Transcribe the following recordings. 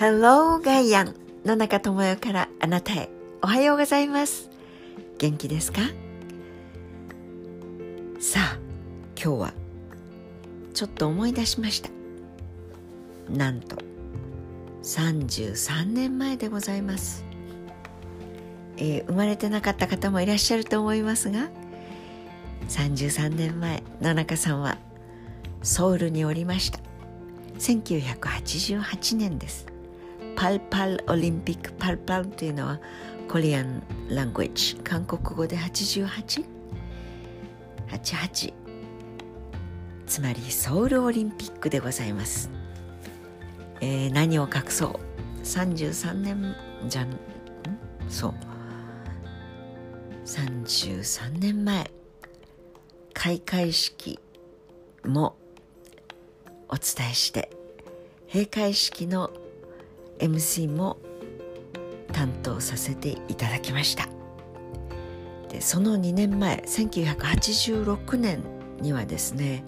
Hello ガイアン野中智代からあなたへ。おはようございます。元気ですか？さあ今日はちょっと思い出しました。なんと33年前でございます、えー、生まれてなかった方もいらっしゃると思いますが33年前野中さんはソウルにおりました。1988年です。パルパルオリンピックパルパルというのはコリアンラングエッジ韓国語で 88?88 つまりソウルオリンピックでございます、えー、何を隠そう？33年じゃん？そう。33年前。開会式もお伝えして。閉会式の MC も担当させていただきました。でその2年前1986年にはですね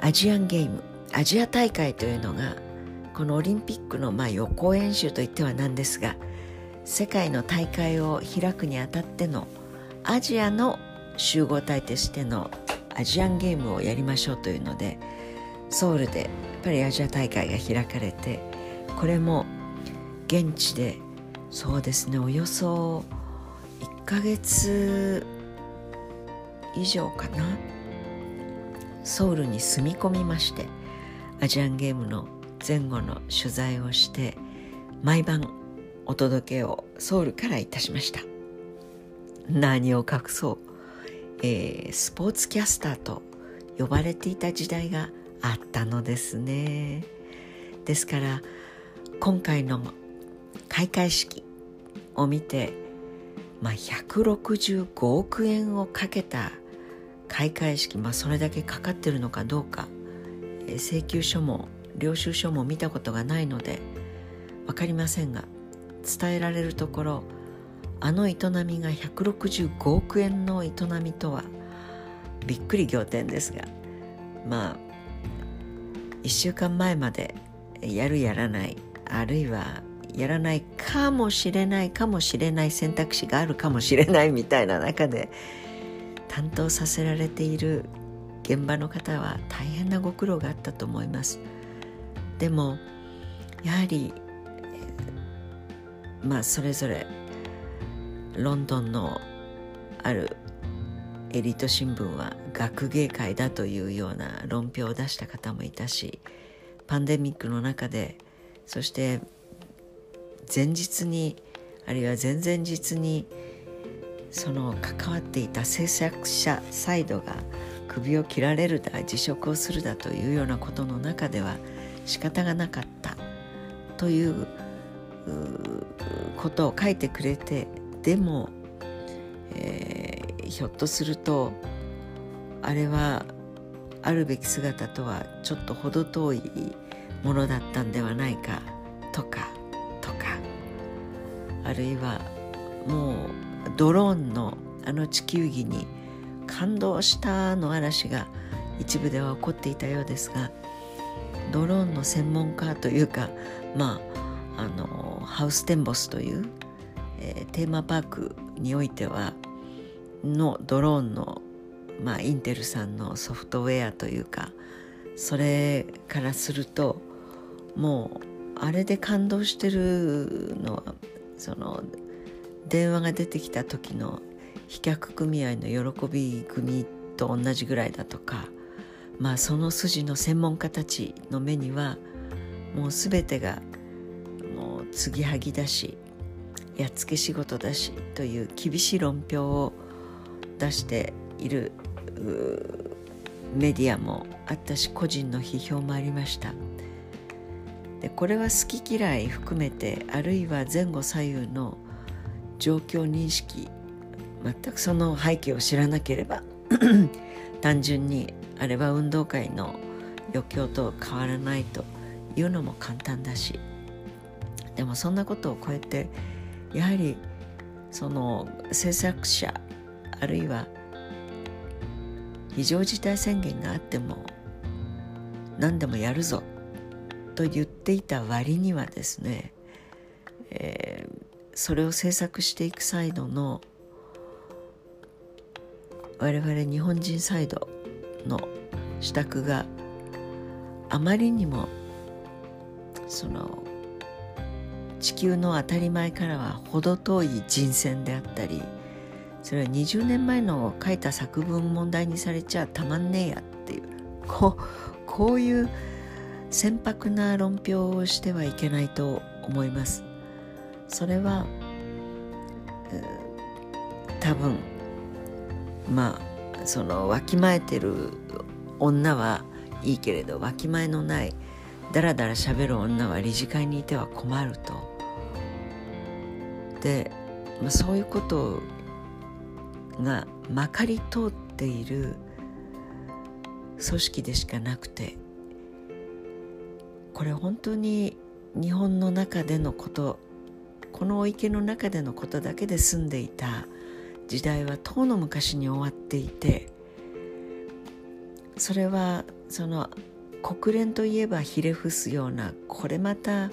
アジアンゲームアジア大会というのがこのオリンピックのまあ予行演習といってはなんですが世界の大会を開くにあたってのアジアの集合体としてのアジアンゲームをやりましょうというのでソウルでやっぱりアジア大会が開かれてこれも現地でそうですね。およそ1ヶ月以上かな。ソウルに住み込みましてアジアンゲームの前後の取材をして毎晩お届けをソウルからいたしました。何を隠そう、えー、スポーツキャスターと呼ばれていた時代があったのですね。ですから今回の開会式を見て、まあ、165億円をかけた開会式、まあ、それだけかかってるのかどうか、請求書も領収書も見たことがないので分かりませんが伝えられるところあの営みが165億円の営みとはびっくり仰天ですがまあ1週間前までやるやらないあるいはやらないかもしれないかもしれない選択肢があるかもしれないみたいな中で担当させられている現場の方は大変なご苦労があったと思います。でもやはりまあそれぞれロンドンのあるエリート新聞は学芸会だというような論評を出した方もいたしパンデミックの中でそして前日にあるいは前々日にその関わっていた制作者サイドが首を切られるだ辞職をするだというようなことの中では仕方がなかった。ということを書いてくれてでも、えー、ひょっとするとあれはあるべき姿とはちょっと程遠いものだったんではないかとかとか。あるいはもうドローンのあの地球儀に感動したの嵐が一部では起こっていたようですがドローンの専門家というかまああのハウステンボスという、えー、テーマパークにおいてはのドローンの、まあ、インテルさんのソフトウェアというかそれからするともうあれで感動してるのはその電話が出てきた時の飛脚組合の喜び組と同じぐらいだとかまあその筋の専門家たちの目にはもう全てがもう継ぎはぎだしやっつけ仕事だしという厳しい論評を出しているメディアもあったし個人の批評もありました。でこれは好き嫌い含めてあるいは前後左右の状況認識全くその背景を知らなければ 単純にあれは運動会の余興と変わらないというのも簡単だしでもそんなことを超えてやはりその制作者あるいは非常事態宣言があっても何でもやるぞと言っていた割にはですね、えー、それを制作していくサイドの我々日本人サイドの支度があまりにもその地球の当たり前からは程遠い人選であったりそれは20年前の書いた作文問題にされちゃたまんねえやっていうこうこういう船舶な論評をしてはいけないと思います。それは多分まあそのわきまえてる女はいいけれどわきまえのないだらだらしゃべる女は理事会にいては困ると。で、まあ、そういうことがまかり通っている組織でしかなくてこれ本当に日本の中でのことこのお池の中でのことだけで済んでいた時代はとうの昔に終わっていてそれはその国連といえばひれ伏すようなこれまた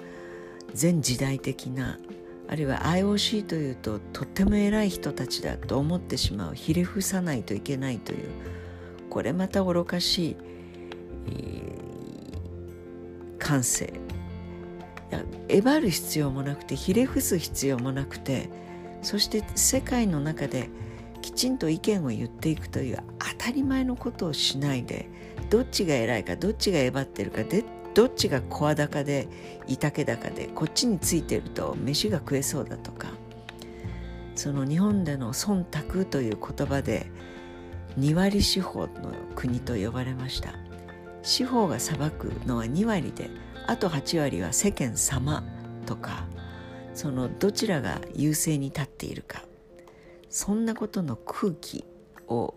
全時代的なあるいは IOC というととっても偉い人たちだと思ってしまうひれ伏さないといけないというこれまた愚かしい、感性。えばる必要もなくてひれ伏す必要もなくてそして世界の中できちんと意見を言っていくという当たり前のことをしないでどっちが偉いかどっちがえばってるかでどっちが声高でいたけ高でこっちについてると飯が食えそうだとかその日本での忖度という言葉で2割司法の国と呼ばれました。司法が裁くのは2割であと8割は世間様とかそのどちらが優勢に立っているか。そんなことの空気を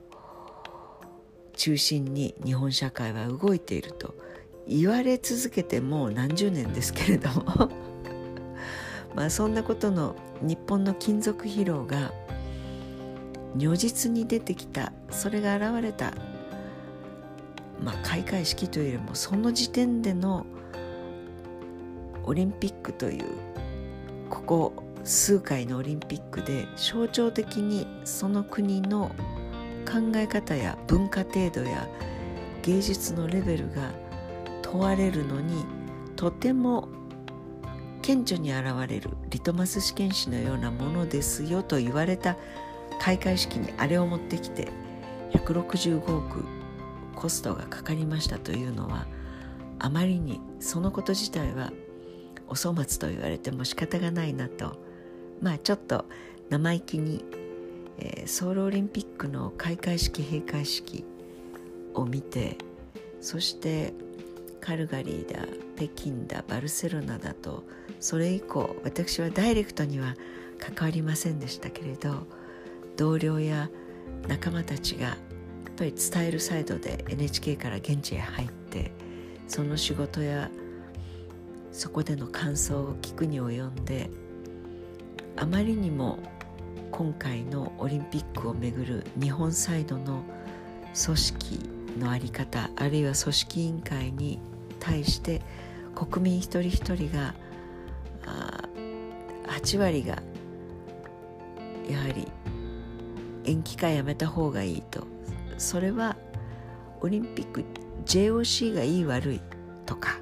中心に日本社会は動いていると言われ続けてもう何十年ですけれども。まあそんなことの日本の金属疲労が如実に出てきたそれが現れた、まあ、開会式というよりもその時点でのオリンピックというここ数回のオリンピックで象徴的にその国の考え方や文化程度や芸術のレベルが問われるのにとても顕著に現れるリトマス試験紙のようなものですよと言われた開会式にあれを持ってきて165億コストがかかりましたというのはあまりにそのこと自体はお粗末と言われても仕方がないなと。まあちょっと生意気に、えー、ソウルオリンピックの開会式閉会式を見てそしてカルガリーだ北京だバルセロナだとそれ以降私はダイレクトには関わりませんでしたけれど同僚や仲間たちがっぱり伝えるサイドで NHK から現地へ入ってその仕事やそこでの感想を聞くに及んであまりにも今回のオリンピックをめぐる日本サイドの組織の在り方あるいは組織委員会に対して国民一人一人が8割がやはり延期かやめた方がいいとそれはオリンピック JOC がいい悪いとか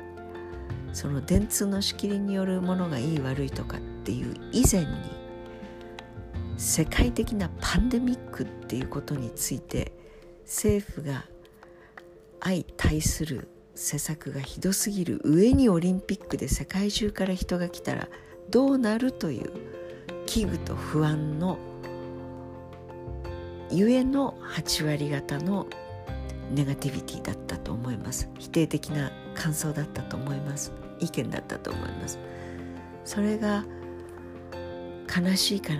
その電通の仕切りによるものがいい悪いとかっていう以前に世界的なパンデミックっていうことについて政府が相対する施策がひどすぎる上にオリンピックで世界中から人が来たらどうなるという危惧と不安のゆえの8割方のネガティビティだったと思います。否定的な感想だったと思います。意見だったと思います。それが悲しいから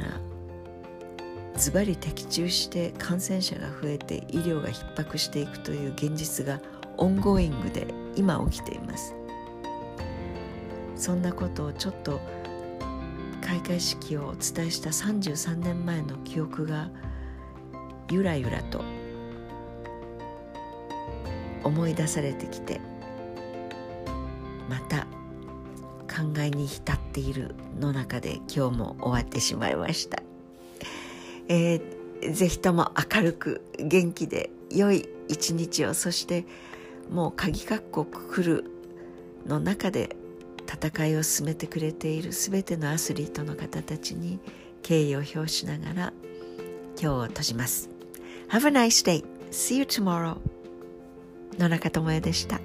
ズバリ的中して感染者が増えて医療が逼迫していくという現実が ongoing で今起きています。そんなことをちょっと開会式をお伝えした33年前の記憶がゆらゆらと思い出されてきてまた考えに浸っているの中で今日も終わってしまいました、えー、ぜひとも明るく元気で良い一日をそしてもう鍵括弧くくるの中で戦いを進めてくれている全てのアスリートの方たちに敬意を表しながら今日を閉じます。Have a nice day. See you tomorrow. 野中智也でした。